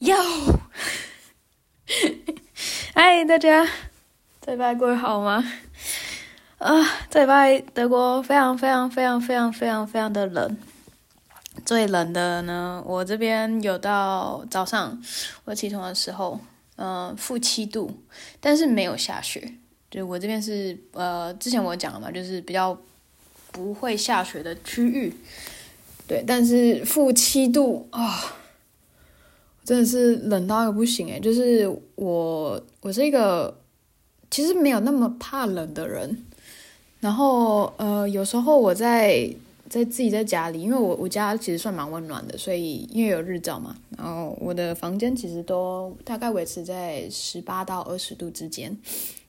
哟，嗨，大家，这礼拜过得好吗？啊，这礼拜德国非常非常非常非常非常非常的冷，最冷的呢，我这边有到早上我起床的时候，嗯、呃，负七度，但是没有下雪。就我这边是呃，之前我讲了嘛，就是比较不会下雪的区域，对，但是负七度啊。真的是冷到一个不行诶，就是我，我是一个其实没有那么怕冷的人。然后呃，有时候我在在自己在家里，因为我我家其实算蛮温暖的，所以因为有日照嘛，然后我的房间其实都大概维持在十八到二十度之间，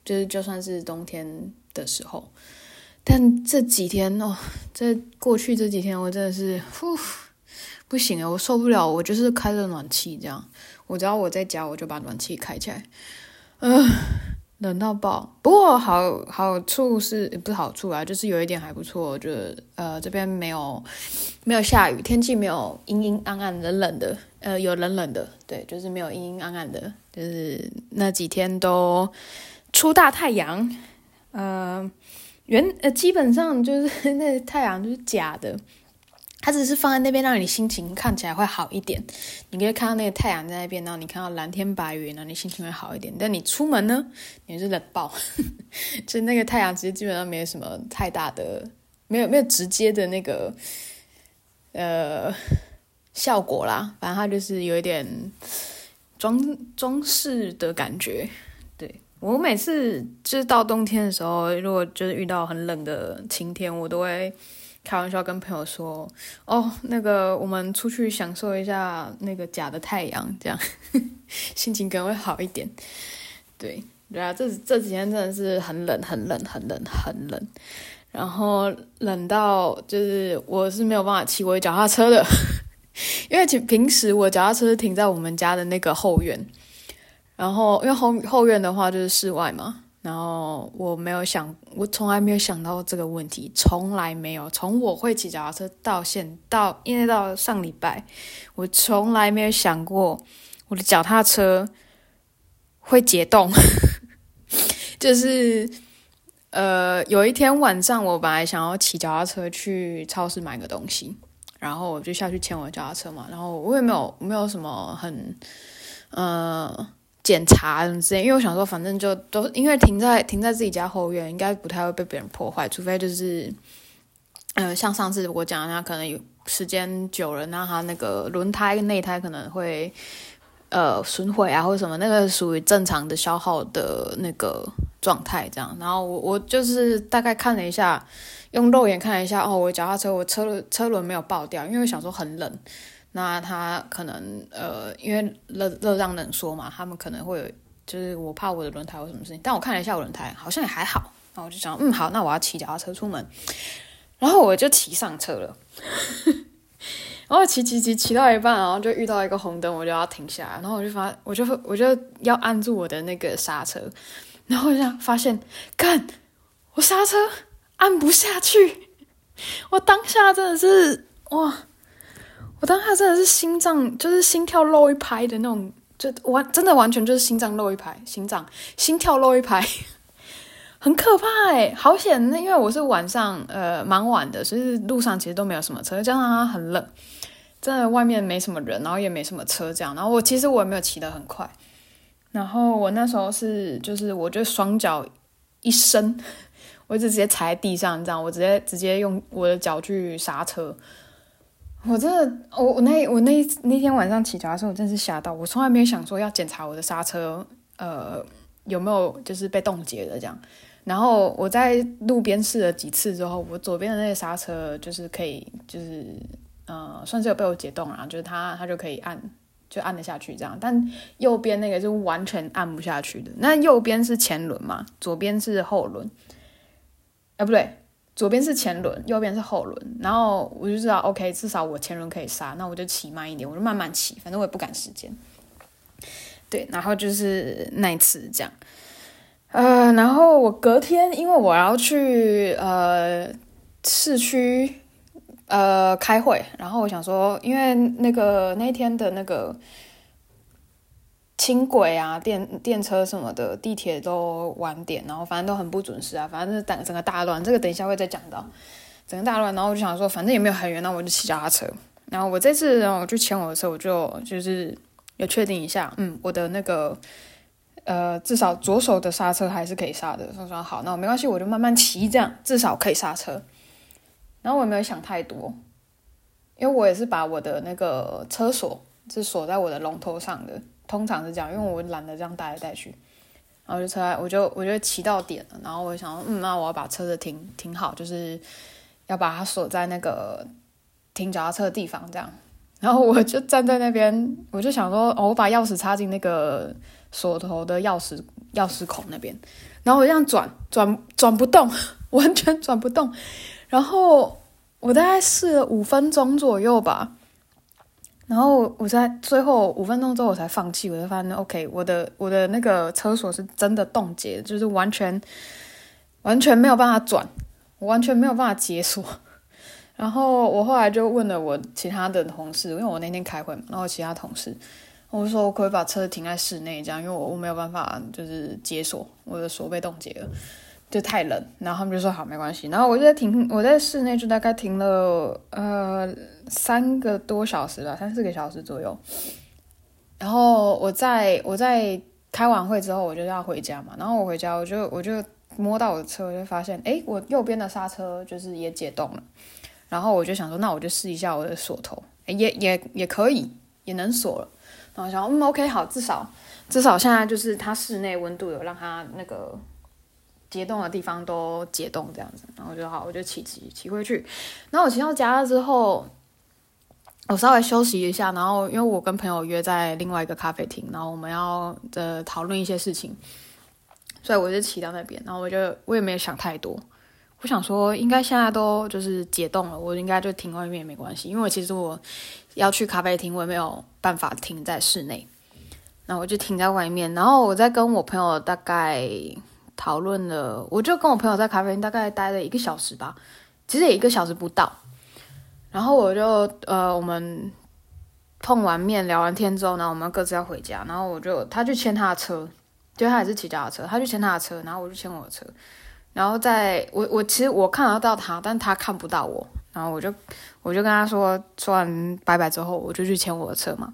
就是就算是冬天的时候。但这几天哦，在过去这几天，我真的是呼。不行啊，我受不了，我就是开着暖气这样。我只要我在家，我就把暖气开起来。嗯、冷到爆。不过好好处是不是好处啊？就是有一点还不错，就是呃这边没有没有下雨，天气没有阴阴暗暗冷冷的，呃有冷冷的，对，就是没有阴阴暗暗的，就是那几天都出大太阳。呃，原呃基本上就是 那太阳就是假的。它只是放在那边，让你心情看起来会好一点。你可以看到那个太阳在那边，然后你看到蓝天白云，然后你心情会好一点。但你出门呢，你是冷爆，就那个太阳其实基本上没有什么太大的，没有没有直接的那个呃效果啦。反正它就是有一点装装饰的感觉。对，我每次就是到冬天的时候，如果就是遇到很冷的晴天，我都会。开玩笑跟朋友说：“哦，那个我们出去享受一下那个假的太阳，这样 心情可能会好一点。”对，对啊，这这几天真的是很冷，很冷，很冷，很冷，然后冷到就是我是没有办法骑我脚踏车的，因为平时我脚踏车是停在我们家的那个后院，然后因为后后院的话就是室外嘛。然后我没有想，我从来没有想到这个问题，从来没有。从我会骑脚踏车到现到，因为到上礼拜，我从来没有想过我的脚踏车会解冻。就是呃，有一天晚上，我本来想要骑脚踏车去超市买个东西，然后我就下去牵我的脚踏车嘛。然后我也没有没有什么很呃。检查什么之类，因为我想说，反正就都因为停在停在自己家后院，应该不太会被别人破坏，除非就是，呃，像上次我讲的那，可能有时间久了，那它那个轮胎内胎可能会呃损毁啊，或者什么，那个属于正常的消耗的那个状态这样。然后我我就是大概看了一下，用肉眼看了一下，哦，我脚踏车我车轮车轮没有爆掉，因为我想说很冷。那他可能呃，因为热热胀冷缩嘛，他们可能会有，就是我怕我的轮胎有什么事情。但我看了一下我轮胎，好像也还好。然后我就想，嗯，好，那我要骑脚踏车出门。然后我就骑上车了，然后骑骑骑骑到一半，然后就遇到一个红灯，我就要停下来。然后我就发，我就我就要按住我的那个刹车，然后我就发现，干，我刹车按不下去。我当下真的是哇！我当时真的是心脏，就是心跳漏一拍的那种，就完真的完全就是心脏漏一拍，心脏心跳漏一拍，很可怕哎，好险！那因为我是晚上，呃，蛮晚的，所以路上其实都没有什么车，加上它很冷，真的外面没什么人，然后也没什么车这样。然后我其实我也没有骑得很快，然后我那时候是就是我就双脚一伸，我就直接踩在地上这样，我直接直接用我的脚去刹车。我真的，我我那我那那天晚上骑脚踏车，我真是吓到。我从来没有想说要检查我的刹车，呃，有没有就是被冻结的这样。然后我在路边试了几次之后，我左边的那个刹车就是可以，就是呃，算是有被我解冻啊，就是它它就可以按，就按得下去这样。但右边那个是完全按不下去的。那右边是前轮嘛，左边是后轮，啊不对。左边是前轮，右边是后轮，然后我就知道，OK，至少我前轮可以刹，那我就骑慢一点，我就慢慢骑，反正我也不赶时间。对，然后就是那一次这样，呃，然后我隔天，因为我要去呃市区呃开会，然后我想说，因为那个那天的那个轻轨啊、电电车什么的，地铁都晚点，然后反正都很不准时啊，反正是整整个大乱。这个等一下会再讲到，整个大乱。然后我就想说，反正也没有很远，那我就骑脚踏车。然后我这次然后我就牵我的车，我就就是有确定一下，嗯，我的那个呃，至少左手的刹车还是可以刹的。我说好，那我没关系，我就慢慢骑，这样至少可以刹车。然后我也没有想太多，因为我也是把我的那个车锁是锁在我的龙头上的。通常是这样，因为我懒得这样带来带去，然后就车，我就我就骑到点了，然后我想，嗯，那我要把车子停停好，就是要把它锁在那个停脚踏车的地方，这样。然后我就站在那边，我就想说，哦，我把钥匙插进那个锁头的钥匙钥匙孔那边，然后我这样转转转不动，完全转不动。然后我大概试了五分钟左右吧。然后我在最后五分钟之后我才放弃，我就发现 OK，我的我的那个车锁是真的冻结，就是完全完全没有办法转，我完全没有办法解锁。然后我后来就问了我其他的同事，因为我那天开会嘛，然后其他同事我说我可以把车停在室内这样，因为我我没有办法就是解锁，我的锁被冻结了。就太冷，然后他们就说好，没关系。然后我就在停，我在室内就大概停了呃三个多小时吧，三四个小时左右。然后我在我在开完会之后，我就要回家嘛。然后我回家，我就我就摸到我的车，我就发现，诶，我右边的刹车就是也解冻了。然后我就想说，那我就试一下我的锁头，诶也也也可以，也能锁了。然后想，嗯，OK，好，至少至少现在就是它室内温度有让它那个。解冻的地方都解冻这样子，然后就好，我就骑骑骑回去。然后我骑到家了之后，我稍微休息一下。然后因为我跟朋友约在另外一个咖啡厅，然后我们要呃讨论一些事情，所以我就骑到那边。然后我就我也没有想太多，我想说应该现在都就是解冻了，我应该就停外面也没关系。因为其实我要去咖啡厅，我也没有办法停在室内，那我就停在外面。然后我在跟我朋友大概。讨论了，我就跟我朋友在咖啡厅大概待了一个小时吧，其实也一个小时不到。然后我就呃，我们碰完面聊完天之后，然后我们各自要回家。然后我就他去牵他的车，就他也是骑脚踏车，他去牵他的车，然后我就牵我的车。然后在我我其实我看得到他，但他看不到我。然后我就我就跟他说说完拜拜之后，我就去牵我的车嘛。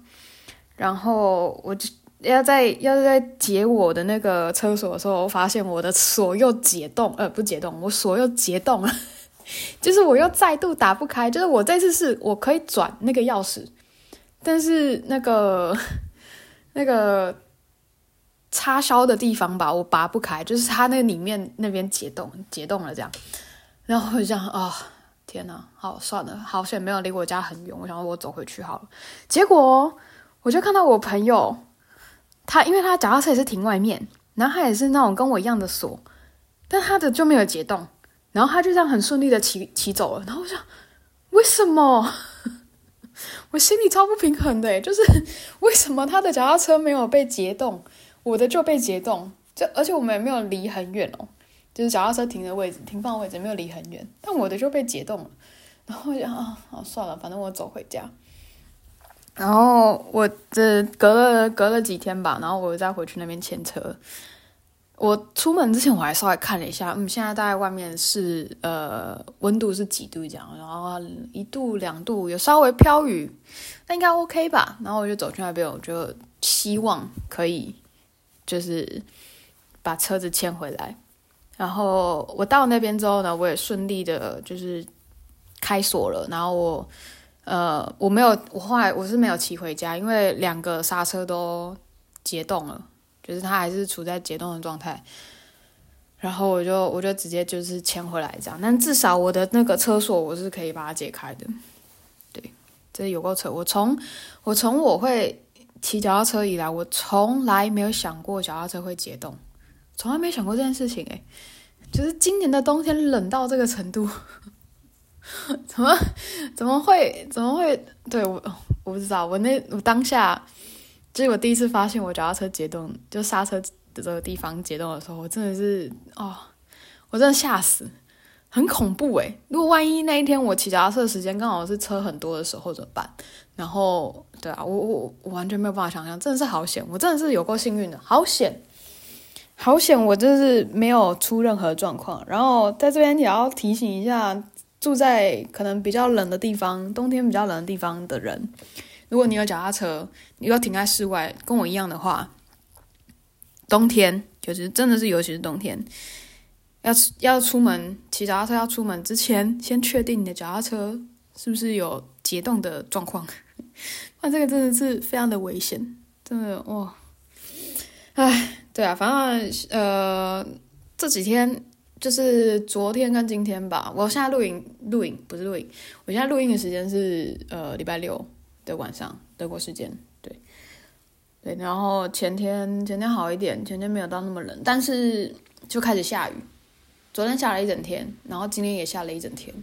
然后我就。要在要在解我的那个车锁的时候，我发现我的锁又解冻，呃，不解冻，我锁又解冻了，就是我又再度打不开。就是我这次是我可以转那个钥匙，但是那个 那个插销的地方吧，我拔不开，就是它那里面那边解冻解冻了这样。然后我就这样啊、哦，天哪，好算了，好险没有离我家很远，我想我走回去好了。结果我就看到我朋友。他因为他脚踏车也是停外面，然后他也是那种跟我一样的锁，但他的就没有解冻，然后他就这样很顺利的骑骑走了。然后我想，为什么？我心里超不平衡的，就是 为什么他的脚踏车没有被解冻，我的就被解冻？就而且我们也没有离很远哦，就是脚踏车停的位置、停放位置没有离很远，但我的就被解冻了。然后我想啊，好算了，反正我走回家。然后我这隔了隔了几天吧，然后我再回去那边牵车。我出门之前我还稍微看了一下，嗯，现在大概外面是呃温度是几度这样，然后一度两度有稍微飘雨，那应该 OK 吧。然后我就走去那边，我就希望可以就是把车子牵回来。然后我到那边之后呢，我也顺利的就是开锁了，然后我。呃，我没有，我后来我是没有骑回家，因为两个刹车都解冻了，就是它还是处在解冻的状态。然后我就我就直接就是牵回来这样，但至少我的那个车锁我是可以把它解开的。对，这有够扯！我从我从我会骑脚踏车以来，我从来没有想过脚踏车会解冻，从来没想过这件事情。诶，就是今年的冬天冷到这个程度。怎么怎么会怎么会？对我我不知道。我那我当下就是我第一次发现我脚踏车解冻，就刹车的这个地方解冻的时候，我真的是哦，我真的吓死，很恐怖诶，如果万一那一天我骑脚踏车的时间刚好是车很多的时候怎么办？然后，对啊，我我我完全没有办法想象，真的是好险，我真的是有够幸运的，好险，好险，我真是没有出任何状况。然后在这边也要提醒一下，住在可能比较冷的地方，冬天比较冷的地方的人，如果你有脚踏车，你要停在室外，跟我一样的话，冬天就是真的是尤其是冬天。要要出门骑脚踏车，要出门之前先确定你的脚踏车是不是有结冻的状况，那这个真的是非常的危险，真的哇！哎，对啊，反正呃这几天就是昨天跟今天吧，我现在录影录影不是录影，我现在录音的时间是呃礼拜六的晚上德国时间，对对，然后前天前天好一点，前天没有到那么冷，但是就开始下雨。昨天下了一整天，然后今天也下了一整天，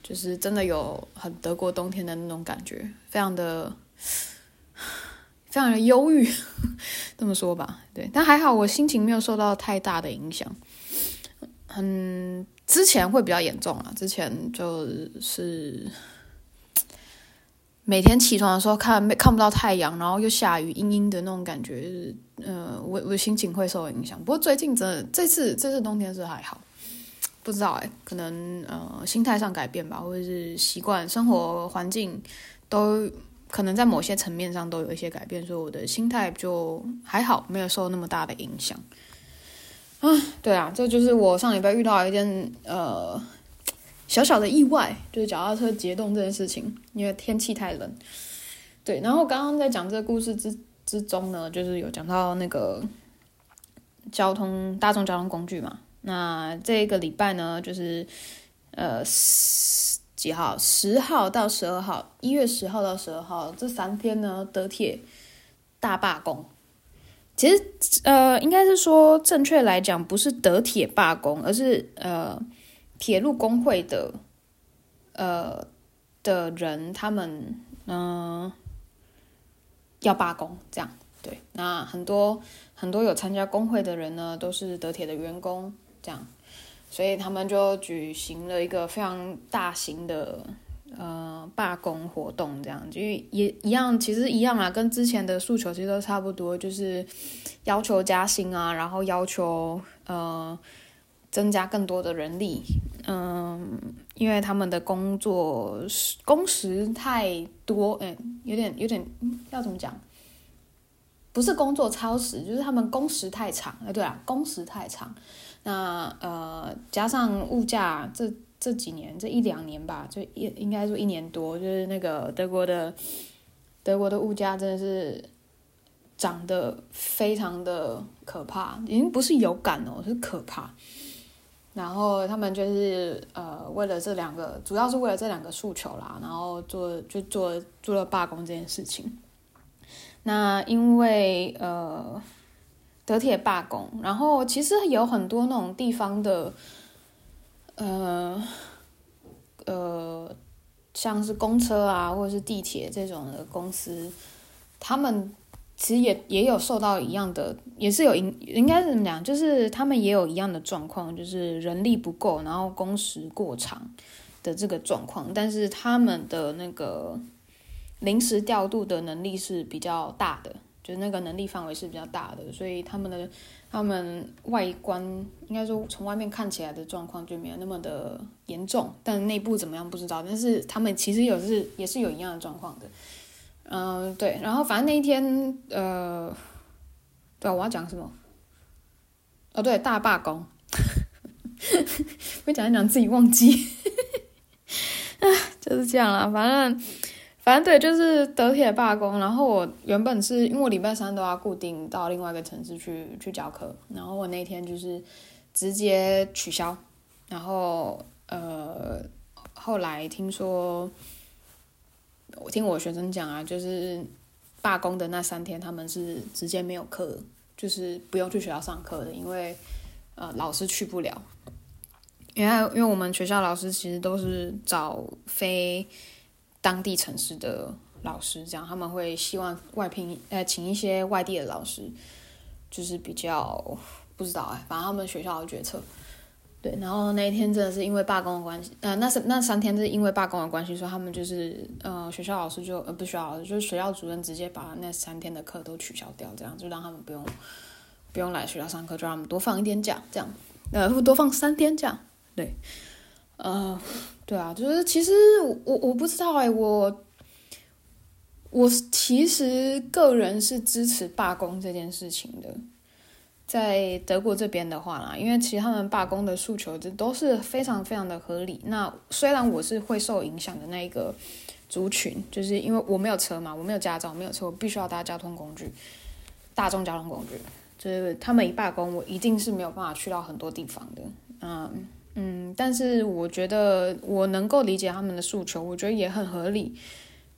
就是真的有很德国冬天的那种感觉，非常的 非常的忧郁，这么说吧。对，但还好我心情没有受到太大的影响。嗯，之前会比较严重啊，之前就是每天起床的时候看没看不到太阳，然后又下雨，阴阴的那种感觉，就是呃，我我心情会受影响。不过最近真的这次这次冬天是还好。不知道哎，可能呃心态上改变吧，或者是习惯生活环境都可能在某些层面上都有一些改变，所以我的心态就还好，没有受那么大的影响。啊，对啊，这就是我上礼拜遇到一件呃小小的意外，就是脚踏车结冻这件事情，因为天气太冷。对，然后刚刚在讲这个故事之之中呢，就是有讲到那个交通大众交通工具嘛。那这个礼拜呢，就是呃几号，十号到十二号，一月十号到十二号这三天呢，德铁大罢工。其实呃，应该是说正确来讲，不是德铁罢工，而是呃铁路工会的呃的人，他们嗯、要罢工，这样对。那很多很多有参加工会的人呢，都是德铁的员工。这样，所以他们就举行了一个非常大型的呃罢工活动，这样就也一样，其实一样啊，跟之前的诉求其实都差不多，就是要求加薪啊，然后要求呃增加更多的人力，嗯、因为他们的工作工时太多，哎，有点有点要怎么讲？不是工作超时，就是他们工时太长，哎，对啊，工时太长。那呃，加上物价，这这几年这一两年吧，就应应该说一年多，就是那个德国的德国的物价真的是涨得非常的可怕，已经不是有感哦，是可怕。然后他们就是呃，为了这两个，主要是为了这两个诉求啦，然后做就做做了罢工这件事情。那因为呃。德铁罢工，然后其实有很多那种地方的，呃，呃，像是公车啊，或者是地铁这种的公司，他们其实也也有受到一样的，也是有应应该是怎么讲，就是他们也有一样的状况，就是人力不够，然后工时过长的这个状况，但是他们的那个临时调度的能力是比较大的。就是那个能力范围是比较大的，所以他们的他们外观应该说从外面看起来的状况就没有那么的严重，但内部怎么样不知道。但是他们其实有是也是有一样的状况的，嗯、对。然后反正那一天，呃，对，我要讲什么？哦，对，大罢工。我讲一讲自己忘记，啊，就是这样啦，反正。反正对，就是德铁罢工。然后我原本是因为我礼拜三都要固定到另外一个城市去去教课，然后我那天就是直接取消。然后呃，后来听说，我听我学生讲啊，就是罢工的那三天，他们是直接没有课，就是不用去学校上课的，因为呃老师去不了。因为因为我们学校老师其实都是找非。当地城市的老师，这样他们会希望外聘，呃，请一些外地的老师，就是比较不知道哎，反正他们学校的决策。对，然后那一天真的是因为罢工的关系，呃，那是那三天是因为罢工的关系，所以他们就是呃学校老师就呃不需要，就是学校主任直接把那三天的课都取消掉，这样就让他们不用不用来学校上课，就让他们多放一天假，这样呃多放三天假，对，呃对啊，就是其实我我不知道哎、我我其实个人是支持罢工这件事情的。在德国这边的话啦，因为其实他们罢工的诉求这都是非常非常的合理。那虽然我是会受影响的那一个族群，就是因为我没有车嘛，我没有驾照，没有车，我必须要搭交通工具，大众交通工具。就是他们一罢工，我一定是没有办法去到很多地方的。嗯嗯，但是我觉得我能够理解他们的诉求，我觉得也很合理。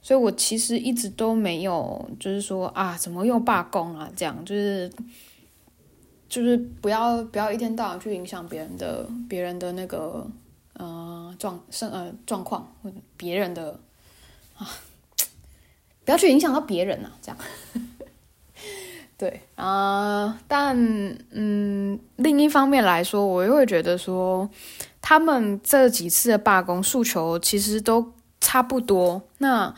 所以我其实一直都没有，就是说啊，怎么又罢工啊？这样就是。就是不要不要一天到晚去影响别人的别人的那个呃状生呃状况别人的啊，不要去影响到别人啊，这样对啊、但嗯，另一方面来说，我又会觉得说，他们这几次的罢工诉求其实都差不多。那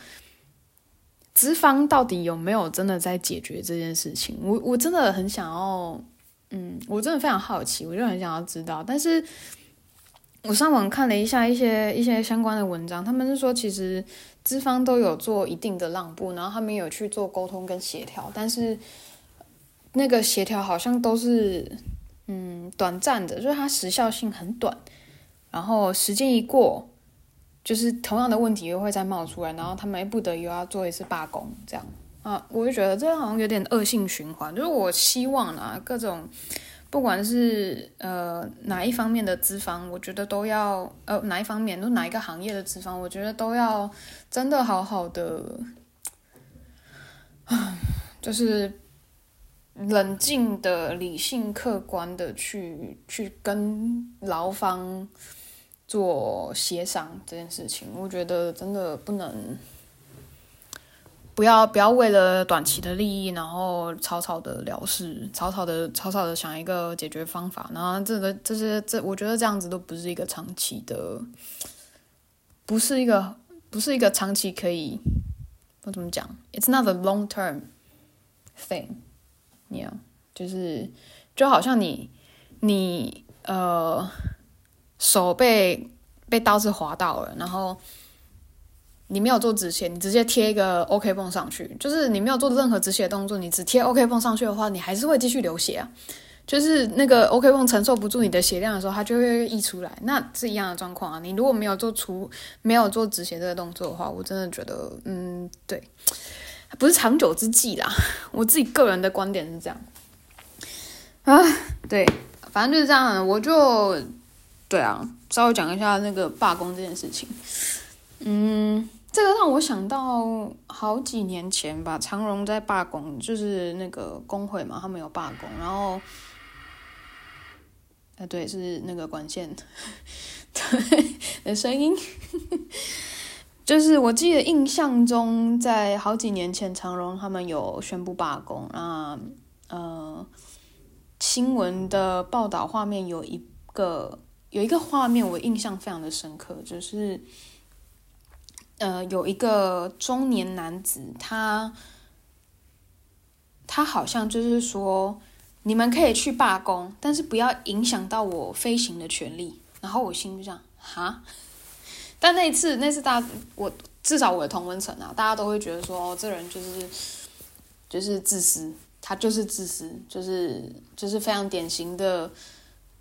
资方到底有没有真的在解决这件事情？我我真的很想要。嗯，我真的非常好奇，我就很想要知道。但是我上网看了一下一些一些相关的文章，他们是说其实资方都有做一定的让步，然后他们有去做沟通跟协调，但是那个协调好像都是嗯短暂的，就是它时效性很短，然后时间一过，就是同样的问题又会再冒出来，然后他们不得又要做一次罢工，这样。啊，我就觉得这好像有点恶性循环。就是我希望啊，各种不管是呃哪一方面的资方，我觉得都要呃哪一方面，都哪一个行业的资方，我觉得都要真的好好的，啊，就是冷静的、理性、客观的去去跟劳方做协商这件事情。我觉得真的不能。不要不要为了短期的利益，然后草草的了事，草草的草草的想一个解决方法，然后这个这些这，我觉得这样子都不是一个长期的，不是一个不是一个长期可以，我怎么讲？It's not a long term thing thing，yeah，就是就好像你你呃手被被刀子划到了，然后。你没有做止血，你直接贴一个 OK 绷上去，就是你没有做任何止血动作，你只贴 OK 绷上去的话，你还是会继续流血啊。就是那个 OK 绷承受不住你的血量的时候，它就会溢出来，那是一样的状况啊。你如果没有做出没有做止血这个动作的话，我真的觉得，嗯，对，不是长久之计啦。我自己个人的观点是这样啊，对，反正就是这样，我就对啊，稍微讲一下那个罢工这件事情。嗯，这个让我想到好几年前吧，长荣在罢工，就是那个工会嘛，他们有罢工，然后，呃，对，是那个管线对的声音，就是我记得印象中，在好几年前，长荣他们有宣布罢工，那呃，新闻的报道画面有一个有一个画面，我印象非常的深刻，就是。呃，有一个中年男子，他他好像就是说，你们可以去罢工，但是不要影响到我飞行的权利。然后我心就这样，哈。但那一次，那次大，我至少我的同温层啊，大家都会觉得说，哦，这人就是就是自私，他就是自私，就是就是非常典型的，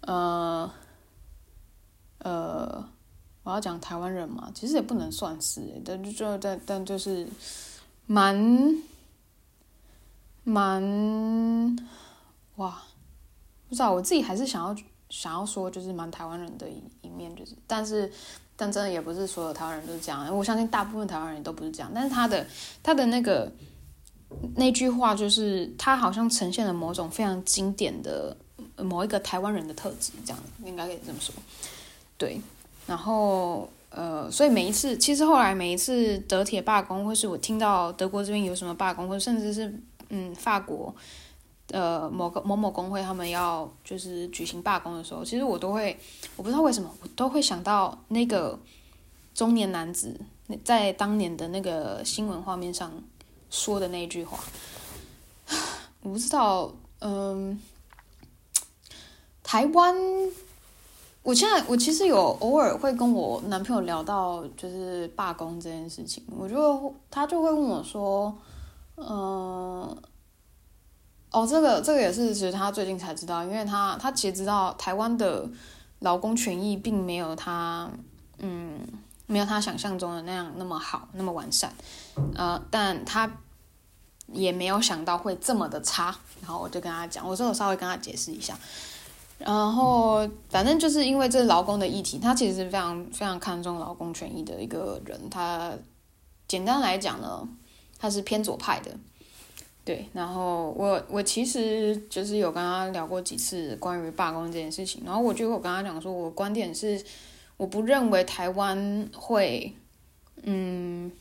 呃呃。我要讲台湾人嘛，其实也不能算是，但就就但但就是蛮蛮哇，不知道我自己还是想要想要说，就是蛮台湾人的一一面，就是但是但真的也不是所有台湾人都是这样，我相信大部分台湾人都不是这样，但是他的他的那个那句话，就是他好像呈现了某种非常经典的某一个台湾人的特质，这样应该可以这么说，对。然后，呃，所以每一次，其实后来每一次德铁罢工，或是我听到德国这边有什么罢工，或者甚至是嗯法国呃某个某某工会他们要就是举行罢工的时候，其实我都会，我不知道为什么，我都会想到那个中年男子在当年的那个新闻画面上说的那句话。我不知道，嗯，台湾，我现在我其实有偶尔会跟我男朋友聊到就是罢工这件事情，我就他就会问我说，嗯，哦，这个这个也是其实他最近才知道，因为他他其实知道台湾的劳工权益并没有他嗯没有他想象中的那样那么好那么完善，呃，但他。也没有想到会这么的差，然后我就跟他讲，我说我稍微跟他解释一下，然后反正就是因为这劳工的议题，他其实是非常非常看重劳工权益的一个人，他简单来讲呢，他是偏左派的，对，然后我我其实就是有跟他聊过几次关于罢工这件事情，然后我就我跟他讲说，我观点是，我不认为台湾会，嗯。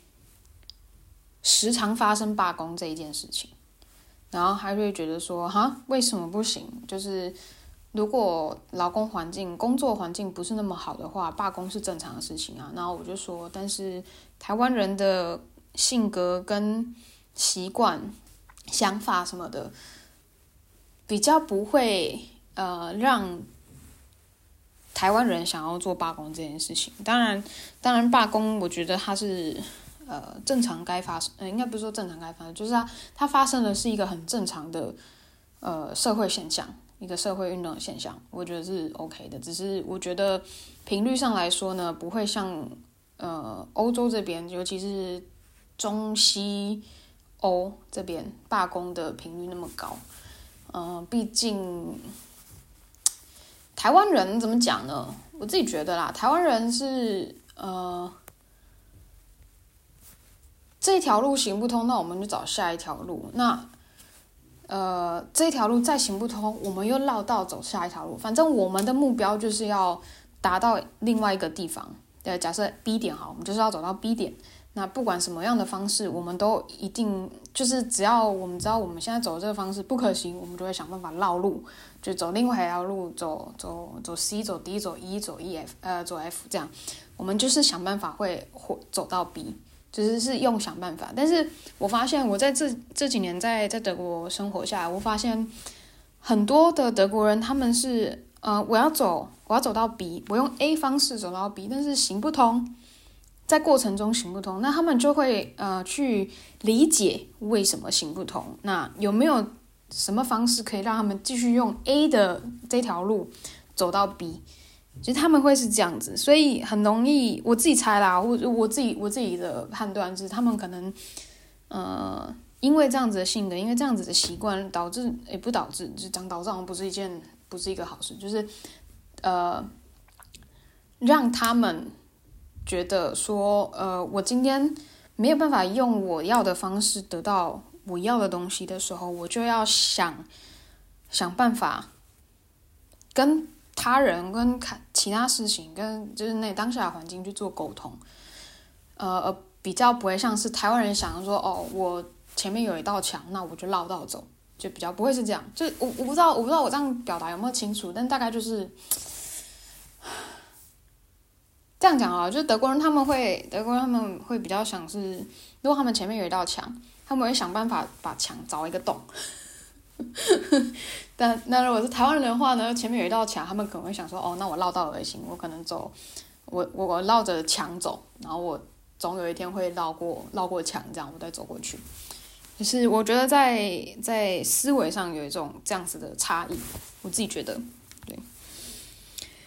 时常发生罢工这一件事情，然后还会觉得说，哈，为什么不行？就是如果劳工环境、工作环境不是那么好的话，罢工是正常的事情啊。然后我就说，但是台湾人的性格跟习惯、想法什么的，比较不会呃让台湾人想要做罢工这件事情。当然，当然罢工，我觉得它是。呃，正常该发生，呃，应该不是说正常该发生，就是它它发生的是一个很正常的呃社会现象，一个社会运动的现象，我觉得是 OK 的。只是我觉得频率上来说呢，不会像呃欧洲这边，尤其是中西欧这边罢工的频率那么高。嗯、毕竟台湾人怎么讲呢？我自己觉得啦，台湾人是呃。这条路行不通，那我们就找下一条路。那，呃，这条路再行不通，我们又绕道走下一条路。反正我们的目标就是要达到另外一个地方。对，假设 B 点好，我们就是要走到 B 点。那不管什么样的方式，我们都一定就是只要我们知道我们现在走的这个方式不可行，我们就会想办法绕路，就走另外一条路，走走走 C，走 D，走 E，走 E F，呃，走 F 这样。我们就是想办法会会走到 B。只是是用想办法，但是我发现我在这这几年在在德国生活下来，我发现很多的德国人他们是呃，我要走，我要走到 B，我用 A 方式走到 B，但是行不通，在过程中行不通，那他们就会呃去理解为什么行不通，那有没有什么方式可以让他们继续用 A 的这条路走到 B？其实他们会是这样子，所以很容易，我自己猜啦，我我自己我自己的判断是，他们可能，呃，因为这样子的性格，因为这样子的习惯，导致也不导致，就讲导致好像不是一件不是一个好事，就是，呃，让他们觉得说，呃，我今天没有办法用我要的方式得到我要的东西的时候，我就要想想办法跟。他人跟看其他事情，跟就是那当下的环境去做沟通，呃，比较不会像是台湾人想说，哦，我前面有一道墙，那我就绕道走，就比较不会是这样。就我我不知道，我不知道我这样表达有没有清楚，但大概就是这样讲啊。就德国人他们会，德国人他们会比较想是，如果他们前面有一道墙，他们会想办法把墙凿一个洞。但那如果是台湾人的话呢？前面有一道墙，他们可能会想说：“哦，那我绕道而行，我可能走，我我我绕着墙走，然后我总有一天会绕过绕过墙，这样我再走过去。”就是我觉得在在思维上有一种这样子的差异，我自己觉得，对，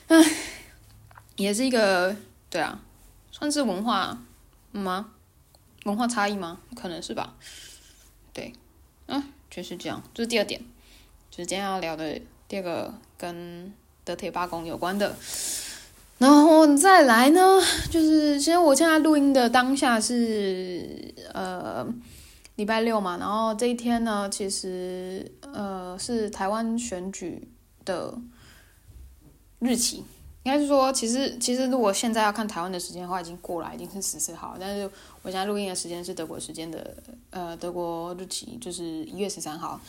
唉，也是一个对啊，算是文化吗？文化差异吗？可能是吧，对，嗯。就是这样，这是第二点，就是今天要聊的第二个跟德铁罢工有关的。然后再来呢，就是其实我现在录音的当下是呃礼拜六嘛，然后这一天呢，其实呃是台湾选举的日期。应该是说，其实其实如果现在要看台湾的时间的话，已经过了，已经是十四号。但是我现在录音的时间是德国时间的，呃，德国日期就是一月十三号。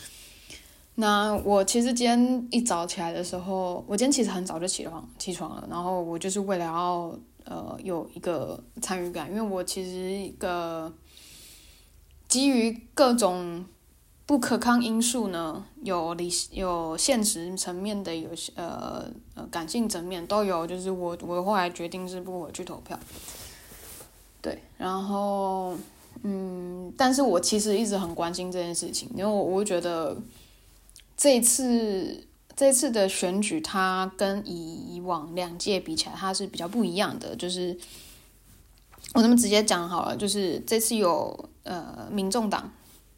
那我其实今天一早起来的时候，我今天其实很早就起床起床了，然后我就是为了要呃有一个参与感，因为我其实一个基于各种不可抗因素呢，有理有现实层面的，有呃呃感性层面都有，就是我我后来决定是不回去投票，对，然后嗯，但是我其实一直很关心这件事情，因为我我觉得。这次这次的选举，它跟以往两届比起来，它是比较不一样的。就是我这么直接讲好了，就是这次有呃民众党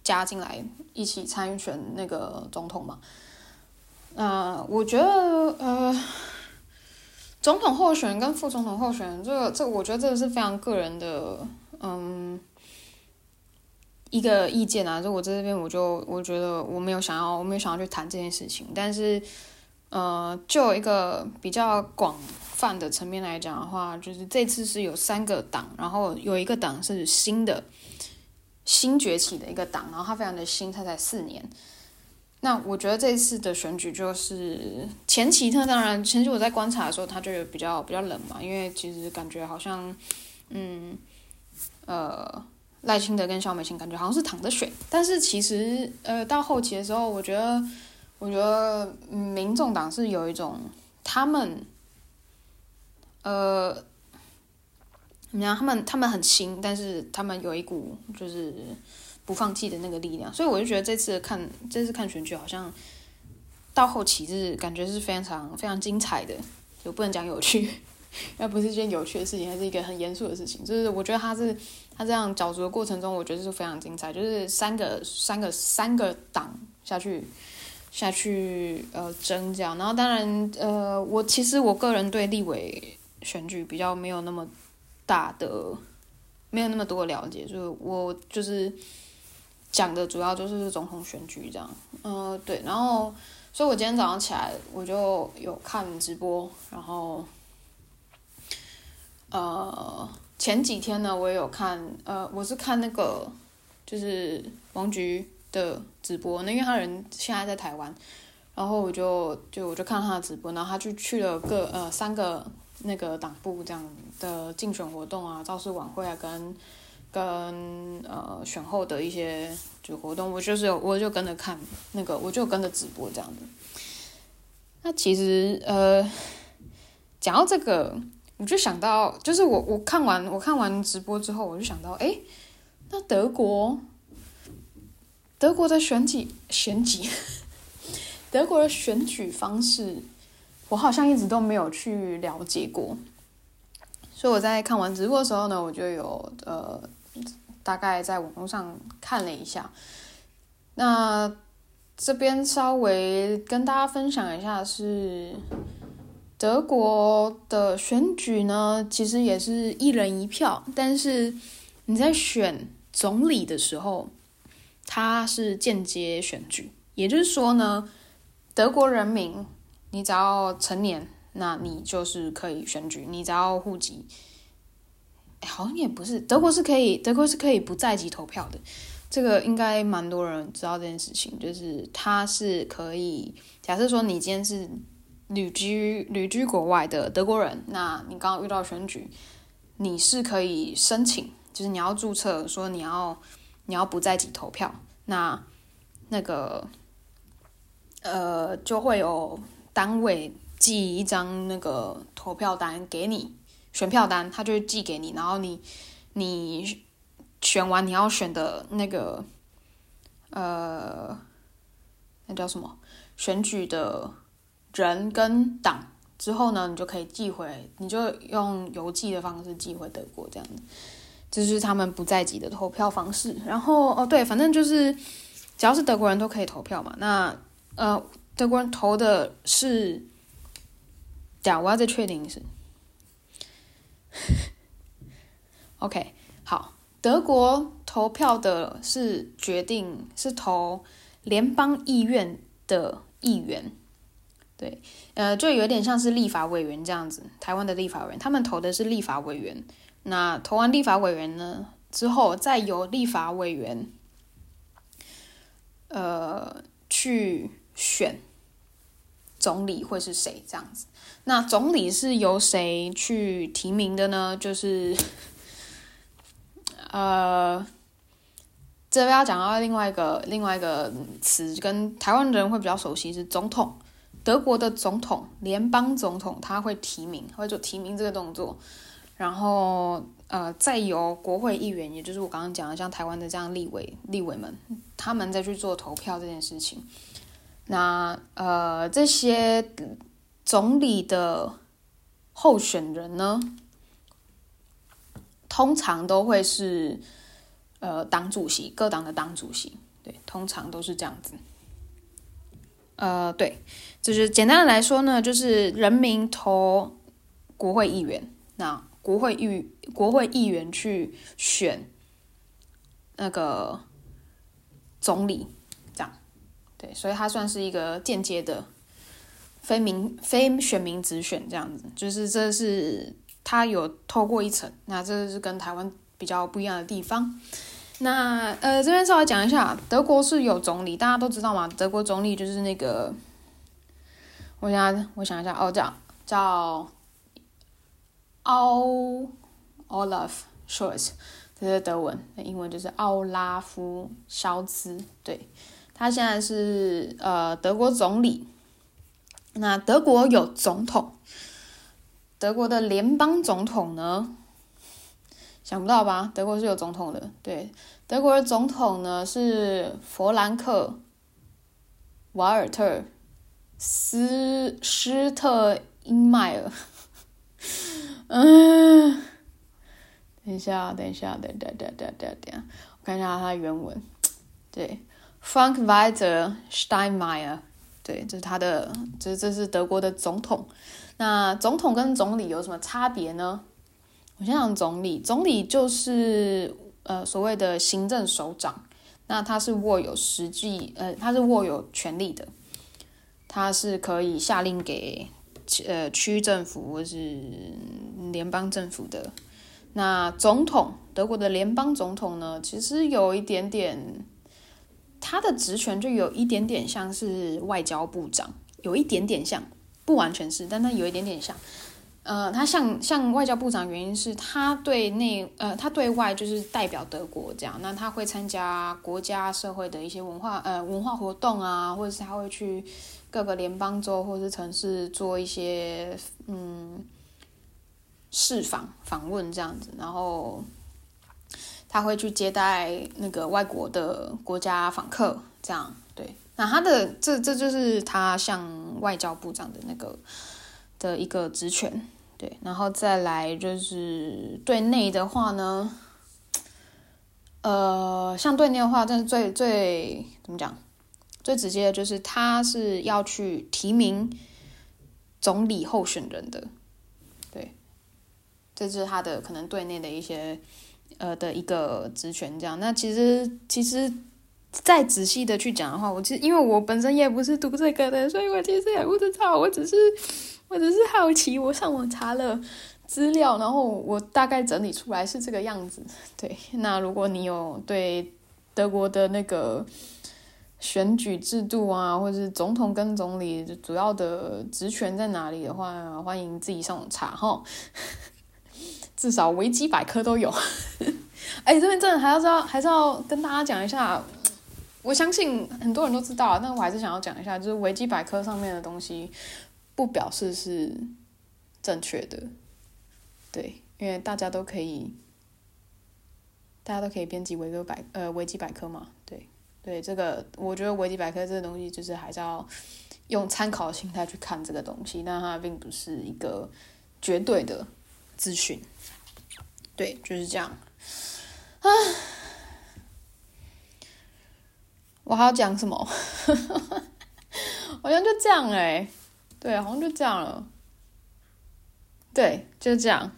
加进来一起参与选那个总统嘛。呃，我觉得呃总统候选人跟副总统候选人，这个这我觉得这个是非常个人的，嗯。一个意见啊，就我在这边，我就我觉得我没有想要，我没有想要去谈这件事情。但是，呃，就一个比较广泛的层面来讲的话，就是这次是有三个党，然后有一个党是新的、新崛起的一个党，然后它非常的新，它才四年。那我觉得这次的选举就是前期，他当然前期我在观察的时候，它就有比较比较冷嘛，因为其实感觉好像，嗯，呃。赖清德跟萧美琴感觉好像是躺着选，但是其实呃到后期的时候，我觉得我觉得民众党是有一种他们呃怎么样，他们他们很新，但是他们有一股就是不放弃的那个力量，所以我就觉得这次看这次看选举好像到后期是感觉是非常非常精彩的，就不能讲有趣。要不是一件有趣的事情，还是一个很严肃的事情。就是我觉得他是他这样角逐的过程中，我觉得是非常精彩。就是三个三个三个党下去下去呃争这样，然后当然呃我其实我个人对立委选举比较没有那么大的没有那么多了解，就是我就是讲的主要就是总统选举这样。呃对，然后所以我今天早上起来我就有看直播，然后。呃，前几天呢，我也有看，呃，我是看那个，就是王菊的直播，那因为他人现在在台湾，然后我就就我就看他的直播，然后他就去了各呃三个那个党部这样的竞选活动啊、造势晚会啊，跟跟呃选后的一些就活动，我就是有我就跟着看那个，我就跟着直播这样子。那其实呃，讲到这个。我就想到，就是我我看完我看完直播之后，我就想到，诶，那德国，德国的选举选举，德国的选举方式，我好像一直都没有去了解过。所以我在看完直播的时候呢，我就有呃大概在网络上看了一下。那这边稍微跟大家分享一下是。德国的选举呢，其实也是一人一票，但是你在选总理的时候，它是间接选举，也就是说呢，德国人民，你只要成年，那你就是可以选举，你只要户籍，好像也不是，德国是可以，德国是可以不在籍投票的，这个应该蛮多人知道这件事情，就是它是可以，假设说你今天是。旅居旅居国外的德国人，那你刚刚遇到选举，你是可以申请，就是你要注册说你要你要不在籍投票，那那个呃就会有单位寄一张那个投票单给你，选票单他就寄给你，然后你你选完你要选的那个呃那叫什么选举的。人跟党之后呢，你就可以寄回，你就用邮寄的方式寄回德国，这样子，这是他们不在籍的投票方式。然后哦，对，反正就是只要是德国人都可以投票嘛。那呃，德国人投的是，假我要再确定一次。OK，好，德国投票的是决定是投联邦议院的议员。对，呃，就有点像是立法委员这样子。台湾的立法委员，他们投的是立法委员。那投完立法委员呢之后，再由立法委员，呃，去选总理会是谁这样子。那总理是由谁去提名的呢？就是呃，这边要讲到另外一个另外一个词，跟台湾人会比较熟悉是总统。德国的总统，联邦总统，他会提名，会做提名这个动作，然后呃，再由国会议员，也就是我刚刚讲的，像台湾的这样立委、立委们，他们再去做投票这件事情。那呃，这些总理的候选人呢，通常都会是呃党主席，各党的党主席，对，通常都是这样子。呃，对，就是简单的来说呢，就是人民投国会议员，那国会议国会议员去选那个总理，对，所以他算是一个间接的非民非选民直选这样子，就是这是他有透过一层，那这是跟台湾比较不一样的地方。那呃，这边稍微讲一下，德国是有总理，大家都知道嘛。德国总理就是那个，我想我想一下，哦，叫叫奥奥拉夫·肖兹，这是德文，那英文就是奥拉夫·肖兹。对，他现在是呃德国总理。那德国有总统，德国的联邦总统呢？想不到吧？德国是有总统的，对，德国的总统呢是弗兰克·瓦尔特斯施特因迈尔。嗯，等一下，等一下，等下等等等等下，我看一下他的原文。对，Frank-Walter Steinmeier，对，这是他的，这这是德国的总统。那总统跟总理有什么差别呢？我先讲总理，总理就是呃所谓的行政首长，那他是握有实际呃他是握有权力的，他是可以下令给呃区政府或是联邦政府的。那总统，德国的联邦总统呢，其实有一点点，他的职权就有一点点像是外交部长，有一点点像，不完全是，但他有一点点像。呃，他像像外交部长，原因是他对内呃，他对外就是代表德国这样。那他会参加国家社会的一些文化呃文化活动啊，或者是他会去各个联邦州或者是城市做一些嗯市访访问这样子。然后他会去接待那个外国的国家访客这样。对，那他的这这就是他像外交部长的那个的一个职权。对，然后再来就是对内的话呢，呃，像对内的话，但是最最怎么讲？最直接的就是他是要去提名总理候选人的，对，这是他的可能对内的一些呃的一个职权。这样，那其实其实再仔细的去讲的话，我其实因为我本身也不是读这个的，所以我其实也不知道，我只是。我只是好奇，我上网查了资料，然后我大概整理出来是这个样子。对，那如果你有对德国的那个选举制度啊，或者是总统跟总理主要的职权在哪里的话，欢迎自己上网查哈。至少维基百科都有。哎，这边真的还要知道，还是要跟大家讲一下。我相信很多人都知道，但我还是想要讲一下，就是维基百科上面的东西。不表示是正确的，对，因为大家都可以，大家都可以编辑维基百呃维基百科嘛，对，对，这个我觉得维基百科这个东西就是还是要用参考的心态去看这个东西，但它并不是一个绝对的资讯，对，就是这样，啊，我还要讲什么？好像就这样哎、对，好像就这样了。对，就这样。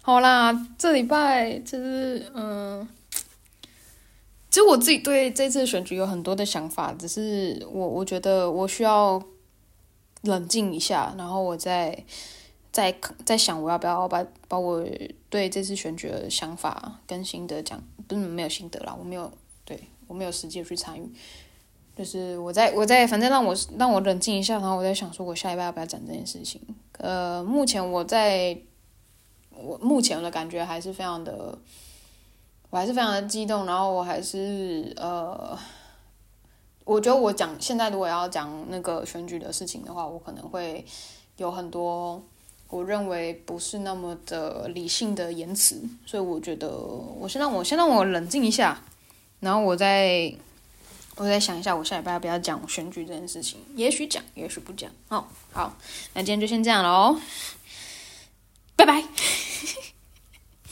好啦，这礼拜其实，嗯，其实我自己对这次选举有很多的想法，只是我我觉得我需要冷静一下，然后我再在在想我要不要把把我对这次选举的想法跟心得讲，不是没有心得啦，我没有，对，我没有实际去参与。就是我在我在反正让我让我冷静一下，然后我在想说，我下礼拜要不要讲这件事情？呃，目前我在，我目前的感觉还是非常的，我还是非常的激动，然后我还是呃，我觉得我讲现在如果要讲那个选举的事情的话，我可能会有很多我认为不是那么的理性的言辞，所以我觉得我先让我先让我冷静一下，然后我再。我再想一下，我下礼拜要不要讲选举这件事情？也许讲，也许不讲。哦，好，那今天就先这样了哦，拜拜。